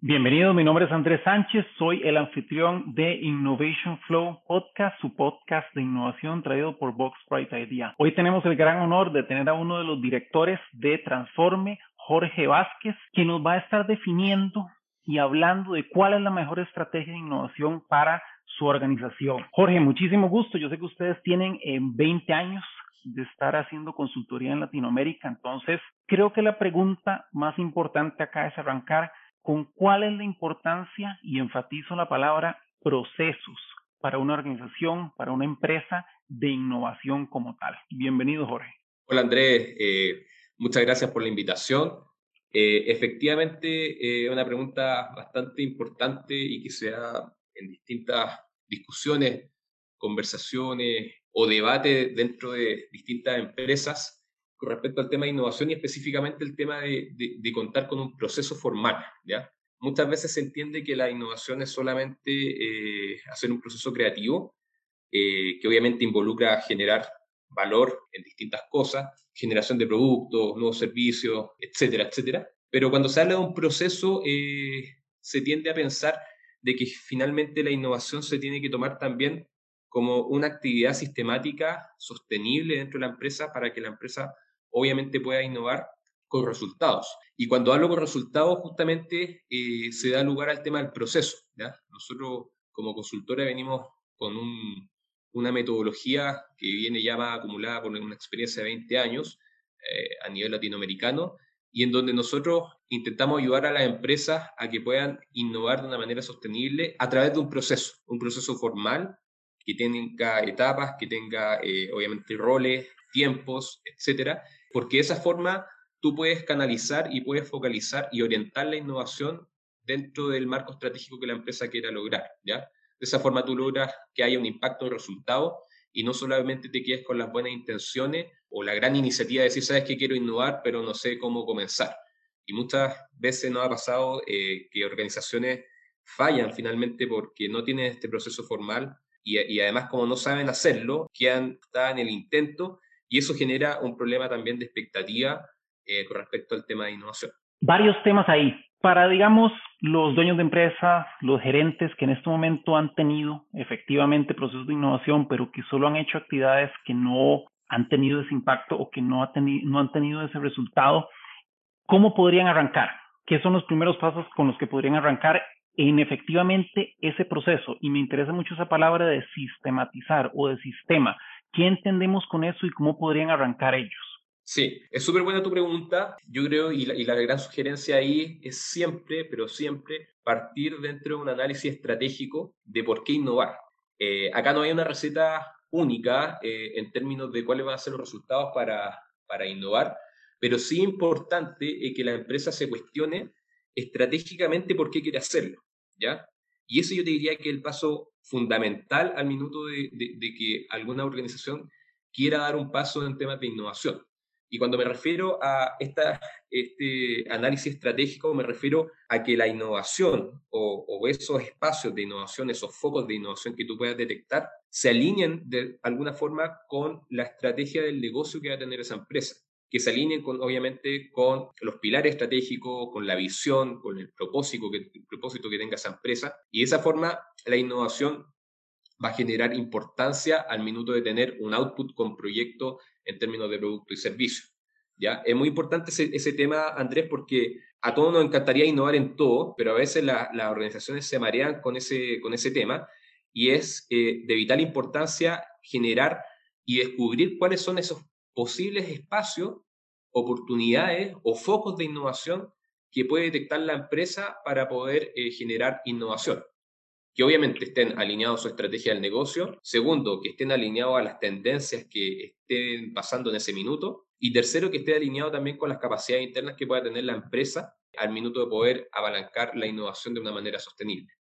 Bienvenido, mi nombre es Andrés Sánchez, soy el anfitrión de Innovation Flow Podcast, su podcast de innovación traído por Box Bright Idea. Hoy tenemos el gran honor de tener a uno de los directores de Transforme, Jorge Vázquez, que nos va a estar definiendo y hablando de cuál es la mejor estrategia de innovación para su organización. Jorge, muchísimo gusto. Yo sé que ustedes tienen 20 eh, años de estar haciendo consultoría en Latinoamérica, entonces creo que la pregunta más importante acá es arrancar con cuál es la importancia, y enfatizo la palabra, procesos para una organización, para una empresa de innovación como tal. Bienvenido, Jorge. Hola, Andrés. Eh, muchas gracias por la invitación. Eh, efectivamente, eh, una pregunta bastante importante y que se da en distintas discusiones, conversaciones o debates dentro de distintas empresas con respecto al tema de innovación y específicamente el tema de, contar con un proceso formal. ¿ya? Muchas veces se entiende que la innovación es solamente eh, hacer un proceso creativo, eh, que obviamente involucra generar valor en distintas cosas, generación de productos, nuevos servicios, etcétera, etcétera. Pero cuando se habla de un proceso, eh, se tiende a pensar de que finalmente la innovación se tiene que tomar también como una actividad sistemática sostenible dentro de la empresa para que la empresa obviamente pueda innovar con resultados. Y cuando hablo con resultados, justamente eh, se da lugar al tema del proceso. Nosotros como consultora venimos con una metodología que viene ya acumulada con una experiencia de 20 años eh, a nivel latinoamericano y en donde nosotros intentamos ayudar a las empresas a que puedan innovar de una manera sostenible a través de un proceso, un proceso formal que tenga etapas, que tenga eh, obviamente roles, tiempos, etcétera, porque de esa forma tú puedes canalizar y puedes focalizar y orientar la innovación dentro del marco estratégico que la empresa quiera lograr, ¿ya? De esa forma tú logras que haya un impacto en resultado y no solamente te quedes con las buenas intenciones o la gran iniciativa de decir, sabes que quiero innovar, pero no sé cómo comenzar. Y muchas veces nos ha pasado eh, que organizaciones fallan finalmente porque no tienen este proceso formal y, y además como no saben hacerlo, quedan en el intento y eso genera un problema también de expectativa eh, con respecto al tema de innovación. Varios temas ahí. Para, digamos, los dueños de empresa, los gerentes que en este momento han tenido efectivamente procesos de innovación, pero que solo han hecho actividades que no han tenido ese impacto o que no, no han tenido ese resultado, ¿cómo podrían arrancar? ¿Qué son los primeros pasos con los que podrían arrancar en efectivamente ese proceso? Y me interesa mucho esa palabra de sistematizar o de sistema. ¿Qué entendemos con eso y cómo podrían arrancar ellos? Sí, es súper buena tu pregunta. Yo creo, y la, gran sugerencia ahí es siempre, pero siempre, partir dentro de un análisis estratégico de por qué innovar. Eh, acá no hay una receta única eh, en términos de cuáles van a ser los resultados para, para innovar, pero sí importante eh, que la empresa se cuestione estratégicamente por qué quiere hacerlo, ¿ya? Y eso yo te diría que es el paso fundamental al minuto de, que alguna organización quiera dar un paso en temas de innovación. Y cuando me refiero a esta, este análisis estratégico, me refiero a que la innovación o, o, esos espacios de innovación, esos focos de innovación que tú puedas detectar, se alineen de alguna forma con la estrategia del negocio que va a tener esa empresa que se alineen con, obviamente con los pilares estratégicos, con la visión, con el propósito, que, propósito que tenga esa empresa. Y de esa forma la innovación va a generar importancia al minuto de tener un output con proyecto en términos de producto y servicio. ¿ya? Es muy importante ese, tema, Andrés, porque a todos nos encantaría innovar en todo, pero a veces las organizaciones se marean con ese, con ese tema y es eh, de vital importancia generar y descubrir cuáles son esos posibles espacios, oportunidades o focos de innovación que puede detectar la empresa para poder eh, generar innovación. Que obviamente estén alineados a su estrategia del negocio. Segundo, que estén alineados a las tendencias que estén pasando en ese minuto. Y tercero, que esté alineado también con las capacidades internas que pueda tener la empresa al minuto de poder apalancar la innovación de una manera sostenible.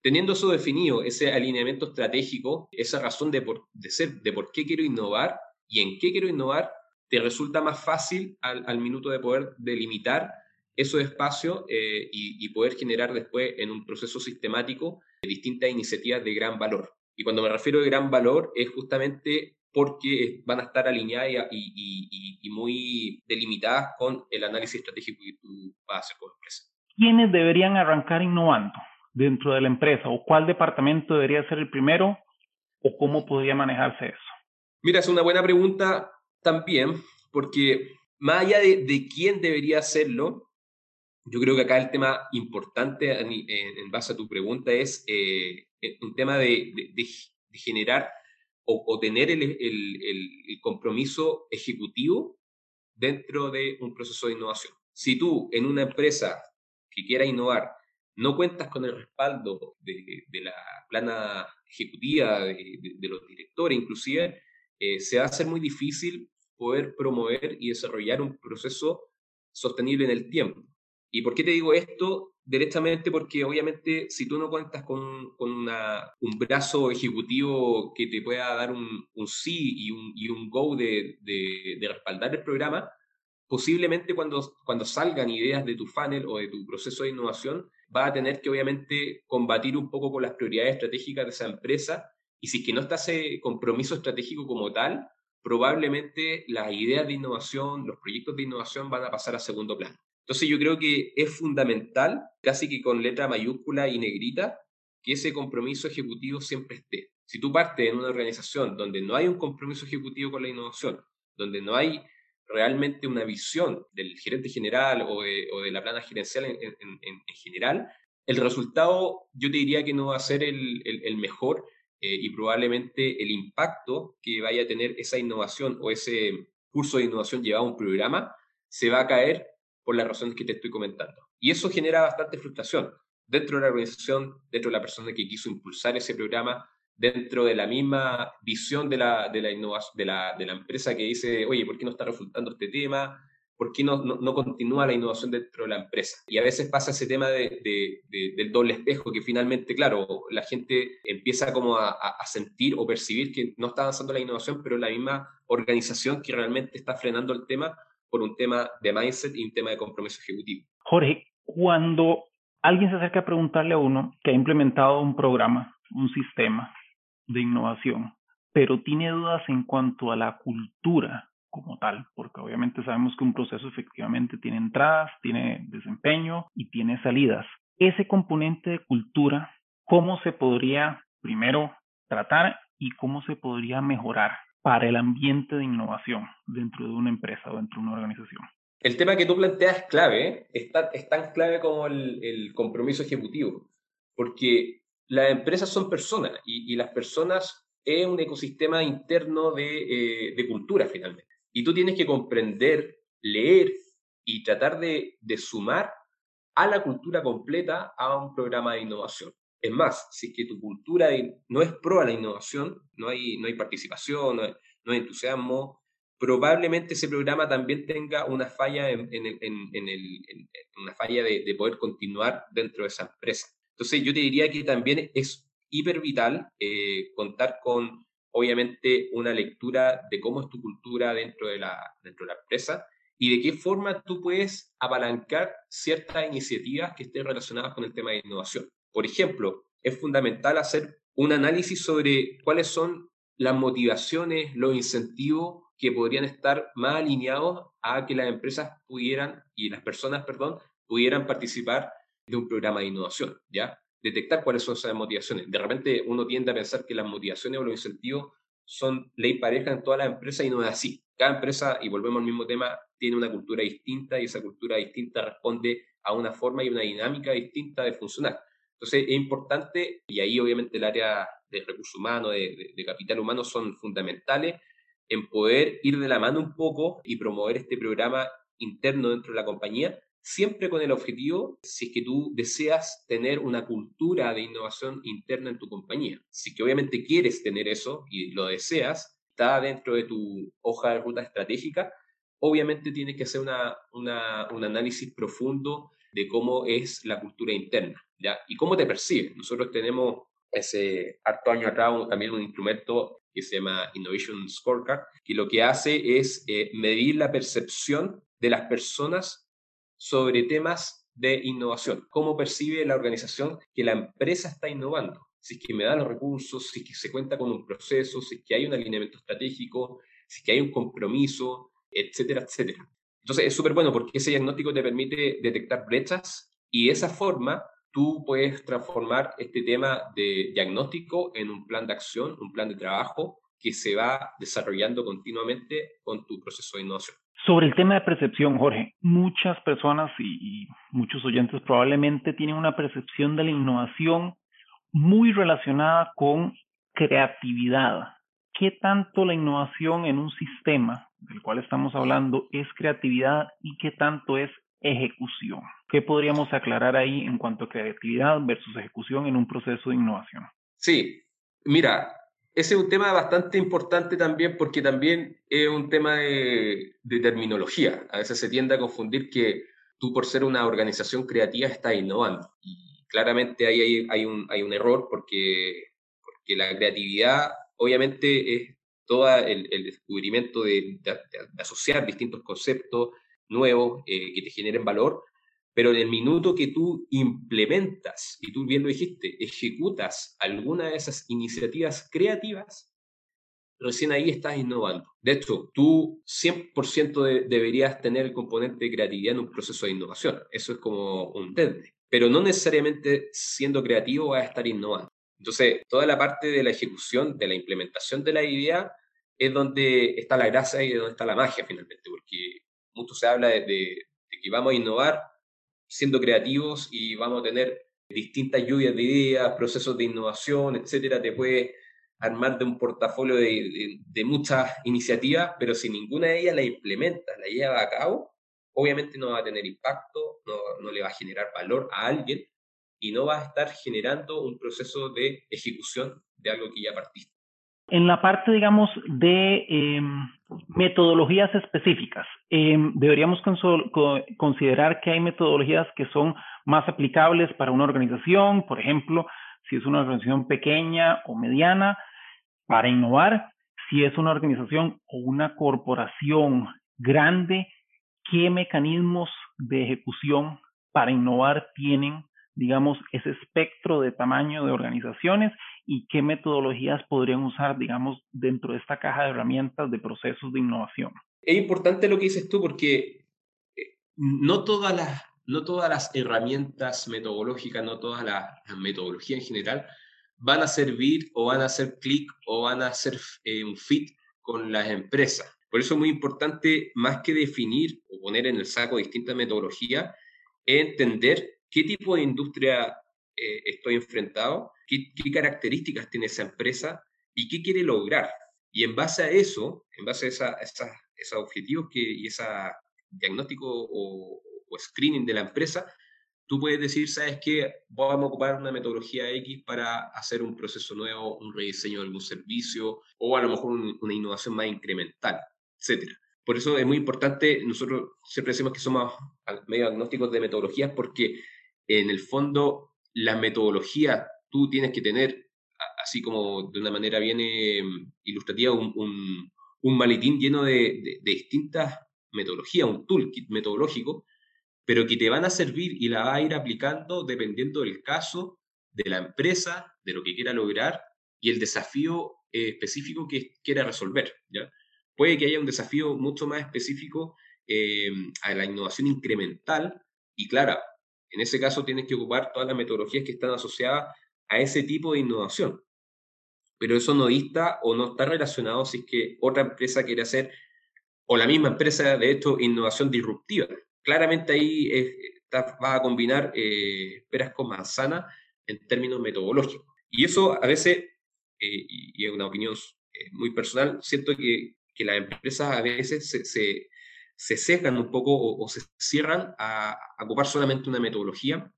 Teniendo eso definido, ese alineamiento estratégico, esa razón de, de ser, de por qué quiero innovar, y en qué quiero innovar, te resulta más fácil al, minuto de poder delimitar esos espacios eh, y, poder generar después en un proceso sistemático distintas iniciativas de gran valor. Y cuando me refiero de gran valor es justamente porque van a estar alineadas y, muy delimitadas con el análisis estratégico que tú vas a hacer como empresa. ¿quiénes deberían arrancar innovando dentro de la empresa? ¿O cuál departamento debería ser el primero? ¿O cómo podría manejarse eso? Mira, es una buena pregunta también, porque más allá de, quién debería hacerlo, yo creo que acá el tema importante en, base a tu pregunta es eh, un tema de, generar o, tener el, el, compromiso ejecutivo dentro de un proceso de innovación. Si tú en una empresa que quiera innovar no cuentas con el respaldo de, la plana ejecutiva, de, los directores inclusive, eh, se va a hacer muy difícil poder promover y desarrollar un proceso sostenible en el tiempo. ¿Y por qué te digo esto? Directamente porque obviamente si tú no cuentas con, con un brazo ejecutivo que te pueda dar un, sí y un, y un go de, de, respaldar el programa, posiblemente cuando, cuando salgan ideas de tu funnel o de tu proceso de innovación, va a tener que obviamente combatir un poco con las prioridades estratégicas de esa empresa y si es que no está ese compromiso estratégico como tal, probablemente las ideas de innovación, los proyectos de innovación van a pasar a segundo plano. Entonces yo creo que es fundamental, casi que con letra mayúscula y negrita, que ese compromiso ejecutivo siempre esté. Si tú partes en una organización donde no hay un compromiso ejecutivo con la innovación, donde no hay realmente una visión del gerente general o de, la plana gerencial en, general, el resultado yo te diría que no va a ser el mejor eh, y probablemente el impacto que vaya a tener esa innovación o ese curso de innovación llevado a un programa se va a caer por las razones que te estoy comentando. Y eso genera bastante frustración dentro de la organización, dentro de la persona que quiso impulsar ese programa, dentro de la misma visión de la, de la, de la, de la empresa que dice, oye, ¿por qué no está resultando este tema? ¿Por qué no, continúa la innovación dentro de la empresa? Y a veces pasa ese tema de, del doble espejo, que finalmente, claro, la gente empieza como a, sentir o percibir que no está avanzando la innovación, pero la misma organización que realmente está frenando el tema por un tema de mindset y un tema de compromiso ejecutivo. Jorge, cuando alguien se acerca a preguntarle a uno que ha implementado un programa, un sistema de innovación, pero tiene dudas en cuanto a la cultura como tal, porque obviamente sabemos que un proceso efectivamente tiene entradas, tiene desempeño y tiene salidas. Ese componente de cultura, ¿cómo se podría primero tratar y cómo se podría mejorar para el ambiente de innovación dentro de una empresa o dentro de una organización? El tema que tú planteas es clave, ¿eh? es, tan, clave como el, compromiso ejecutivo, porque las empresas son personas y, las personas es un ecosistema interno de, eh, de cultura finalmente. Y tú tienes que comprender, leer y tratar de, sumar a la cultura completa a un programa de innovación. Es más, si es que tu cultura no es pro a la innovación, no hay, no hay participación, no hay, entusiasmo, probablemente ese programa también tenga una falla, en, una falla de, poder continuar dentro de esa empresa. Entonces yo te diría que también es hiper vital eh, contar con obviamente una lectura de cómo es tu cultura dentro de la, dentro de la empresa y de qué forma tú puedes apalancar ciertas iniciativas que estén relacionadas con el tema de innovación. Por ejemplo, es fundamental hacer un análisis sobre cuáles son las motivaciones, los incentivos que podrían estar más alineados a que las empresas pudieran y las personas, perdón, pudieran participar de un programa de innovación, ¿ya? Detectar cuáles son esas motivaciones. De repente uno tiende a pensar que las motivaciones o los incentivos son ley pareja en todas las empresas y no es así. Cada empresa, y volvemos al mismo tema, tiene una cultura distinta y esa cultura distinta responde a una forma y una dinámica distinta de funcionar. Entonces es importante, y ahí obviamente el área de recursos humanos, de, de capital humano son fundamentales en poder ir de la mano un poco y promover este programa interno dentro de la compañía siempre con el objetivo, si es que tú deseas tener una cultura de innovación interna en tu compañía. Si que obviamente quieres tener eso y lo deseas, está dentro de tu hoja de ruta estratégica, obviamente tienes que hacer una, un análisis profundo de cómo es la cultura interna y cómo te percibe. Nosotros tenemos ese harto año atrás también un instrumento que se llama Innovation Scorecard, que lo que hace es eh, medir la percepción de las personas sobre temas de innovación. ¿Cómo percibe la organización que la empresa está innovando? Si es que me da los recursos, si es que se cuenta con un proceso, si es que hay un alineamiento estratégico, si es que hay un compromiso, etcétera, etcétera. Entonces es súper bueno porque ese diagnóstico te permite detectar brechas Y de esa forma, tú puedes transformar este tema de diagnóstico en un plan de acción, un plan de trabajo que se va desarrollando continuamente con tu proceso de innovación. Sobre el tema de percepción, Jorge, muchas personas y, muchos oyentes probablemente tienen una percepción de la innovación muy relacionada con creatividad. ¿Qué tanto la innovación en un sistema del cual estamos hablando es creatividad y qué tanto es ejecución? ¿Qué podríamos aclarar ahí en cuanto a creatividad versus ejecución en un proceso de innovación? Sí, mira, ese es un tema bastante importante también porque también es un tema de, terminología. A veces se tiende a confundir que tú por ser una organización creativa estás innovando. Y claramente ahí hay, un, error porque, porque la creatividad obviamente es todo el, descubrimiento de, asociar distintos conceptos nuevos eh, que te generen valor, pero en el minuto que tú implementas, y tú bien lo dijiste, ejecutas alguna de esas iniciativas creativas, recién ahí estás innovando. De hecho, tú 100% deberías tener el componente de creatividad en un proceso de innovación. Eso es como un tende. Pero no necesariamente siendo creativo vas a estar innovando. Entonces, toda la parte de la ejecución, de la implementación de la idea, es donde está la gracia y donde está la magia finalmente, porque mucho se habla de, de que vamos a innovar siendo creativos y vamos a tener distintas lluvias de ideas, procesos de innovación, etcétera, te puedes armar de un portafolio de, de, muchas iniciativas, pero si ninguna de ellas la implementas, la lleva a cabo, obviamente no va a tener impacto, no, no le va a generar valor a alguien y no va a estar generando un proceso de ejecución de algo que ya partiste. En la parte, digamos, de em, metodologías específicas, em, deberíamos considerar que hay metodologías que son más aplicables para una organización, por ejemplo, si es una organización pequeña o mediana, para innovar, si es una organización o una corporación grande, qué mecanismos de ejecución para innovar tienen digamos, ese espectro de tamaño de organizaciones y qué metodologías podrían usar, digamos, dentro de esta caja de herramientas de procesos de innovación. Es importante lo que dices tú porque eh, no todas las, no todas las herramientas metodológicas, no todas las, metodologías en general van a servir o van a hacer clic o van a hacer eh, un fit con las empresas. Por eso es muy importante, más que definir o poner en el saco distintas metodologías, entender qué tipo de industria eh, estoy enfrentado, ¿Qué, características tiene esa empresa y qué quiere lograr. Y en base a eso, en base a, esos objetivos que, y ese diagnóstico o, screening de la empresa, tú puedes decir, ¿sabes qué? Vamos a ocupar una metodología X para hacer un proceso nuevo, un rediseño de algún servicio o a lo mejor una innovación más incremental, etcétera. Por eso es muy importante, nosotros siempre decimos que somos medio agnósticos de metodologías porque en el fondo la metodología tú tienes que tener, así como de una manera bien eh, ilustrativa, un, un, maletín lleno de, distintas metodologías, un toolkit metodológico, pero que te van a servir y la va a ir aplicando dependiendo del caso, de la empresa, de lo que quiera lograr y el desafío eh, específico que quiera resolver. Puede que haya un desafío mucho más específico eh, a la innovación incremental y claro, en ese caso tienes que ocupar todas las metodologías que están asociadas a ese tipo de innovación. Pero eso no dista o no está relacionado si es que otra empresa quiere hacer, o la misma empresa, de hecho, innovación disruptiva. Claramente ahí va a combinar eh, peras con manzana en términos metodológicos. Y eso a veces, eh, y, es una opinión eh, muy personal, siento que, las empresas a veces se sesgan un poco o, se cierran a, ocupar solamente una metodología,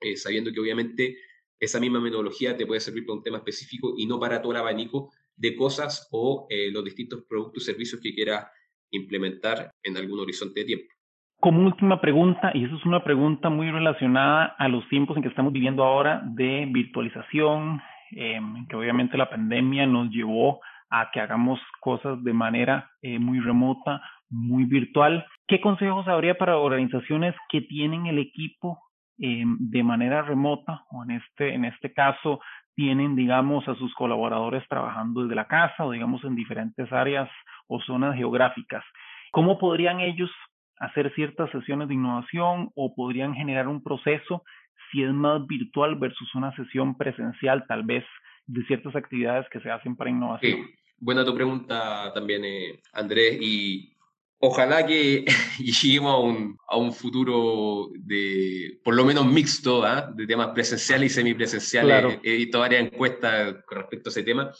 eh, sabiendo que obviamente esa misma metodología te puede servir para un tema específico y no para todo el abanico de cosas o eh, los distintos productos y servicios que quieras implementar en algún horizonte de tiempo. Como última pregunta, y eso es una pregunta muy relacionada a los tiempos en que estamos viviendo ahora de virtualización, em, que obviamente la pandemia nos llevó a que hagamos cosas de manera eh, muy remota muy virtual. ¿Qué consejos habría para organizaciones que tienen el equipo eh, de manera remota o en este, en este caso tienen, digamos, a sus colaboradores trabajando desde la casa o digamos en diferentes áreas o zonas geográficas? ¿Cómo podrían ellos hacer ciertas sesiones de innovación o podrían generar un proceso si es más virtual versus una sesión presencial, tal vez de ciertas actividades que se hacen para innovación? Sí, buena tu pregunta también, eh, Andrés, ojalá que lleguemos a un, a un, futuro de, por lo menos mixto, ¿ah? de temas presenciales y semipresenciales. He visto varias encuestas con respecto a ese tema.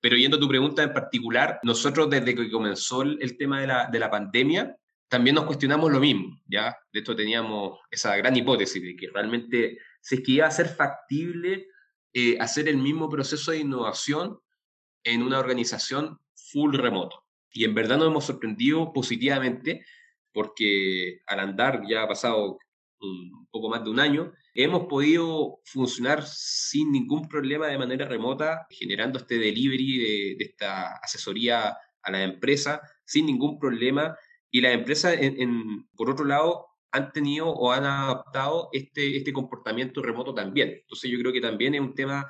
Pero yendo a tu pregunta en particular, nosotros desde que comenzó el, tema de la, de la pandemia, también nos cuestionamos lo mismo, ¿ya? De hecho, teníamos esa gran hipótesis de que realmente, si es que iba a ser factible eh, hacer el mismo proceso de innovación en una organización full remoto. Y en verdad nos hemos sorprendido positivamente porque al andar ya ha pasado un poco más de un año, hemos podido funcionar sin ningún problema de manera remota, generando este delivery de, esta asesoría a la empresa sin ningún problema. Y las empresas, en, por otro lado, han tenido o han adaptado este, este comportamiento remoto también. Entonces yo creo que también es un tema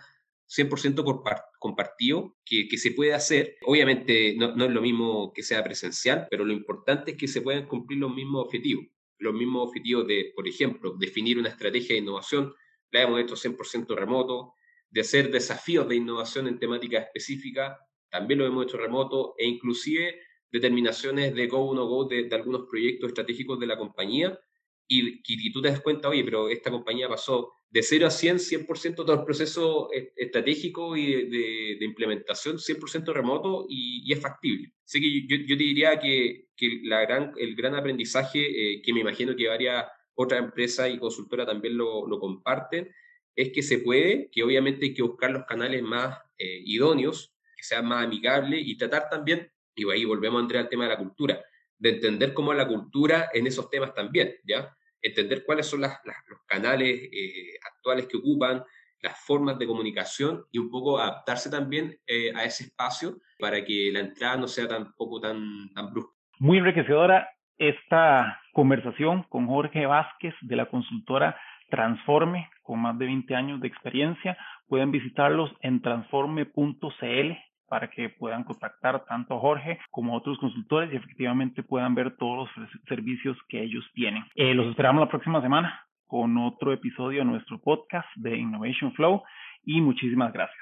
100% compartido que, que, se puede hacer. Obviamente no, no, es lo mismo que sea presencial, pero lo importante es que se puedan cumplir los mismos objetivos. Los mismos objetivos de, por ejemplo, definir una estrategia de innovación, la hemos hecho 100% remoto, de hacer desafíos de innovación en temáticas específicas, también lo hemos hecho remoto, e inclusive determinaciones de go o no go de, algunos proyectos estratégicos de la compañía, y, y, tú te das cuenta, oye, pero esta compañía pasó de 0 a 100, 100% todo el proceso estratégico y de, implementación, 100% remoto y, es factible. Así que yo, yo te diría que, que, la gran, el gran aprendizaje, eh, que me imagino que varias otras empresas y consultoras también lo, lo, comparten, es que se puede, que obviamente hay que buscar los canales más eh, idóneos, que sean más amigables y tratar también, y ahí volvemos a entrar al tema de la cultura, de entender cómo es la cultura en esos temas también, ¿ya? Entender cuáles son las, los canales eh, actuales que ocupan, las formas de comunicación y un poco adaptarse también eh, a ese espacio para que la entrada no sea tampoco tan, tan brusca. Muy enriquecedora esta conversación con Jorge Vázquez de la consultora Transforme, con más de 20 años de experiencia. Pueden visitarlos en transforme.cl para que puedan contactar tanto a Jorge como a otros consultores y efectivamente puedan ver todos los servicios que ellos tienen. Eh, los esperamos la próxima semana con otro episodio de nuestro podcast de Innovation Flow y muchísimas gracias.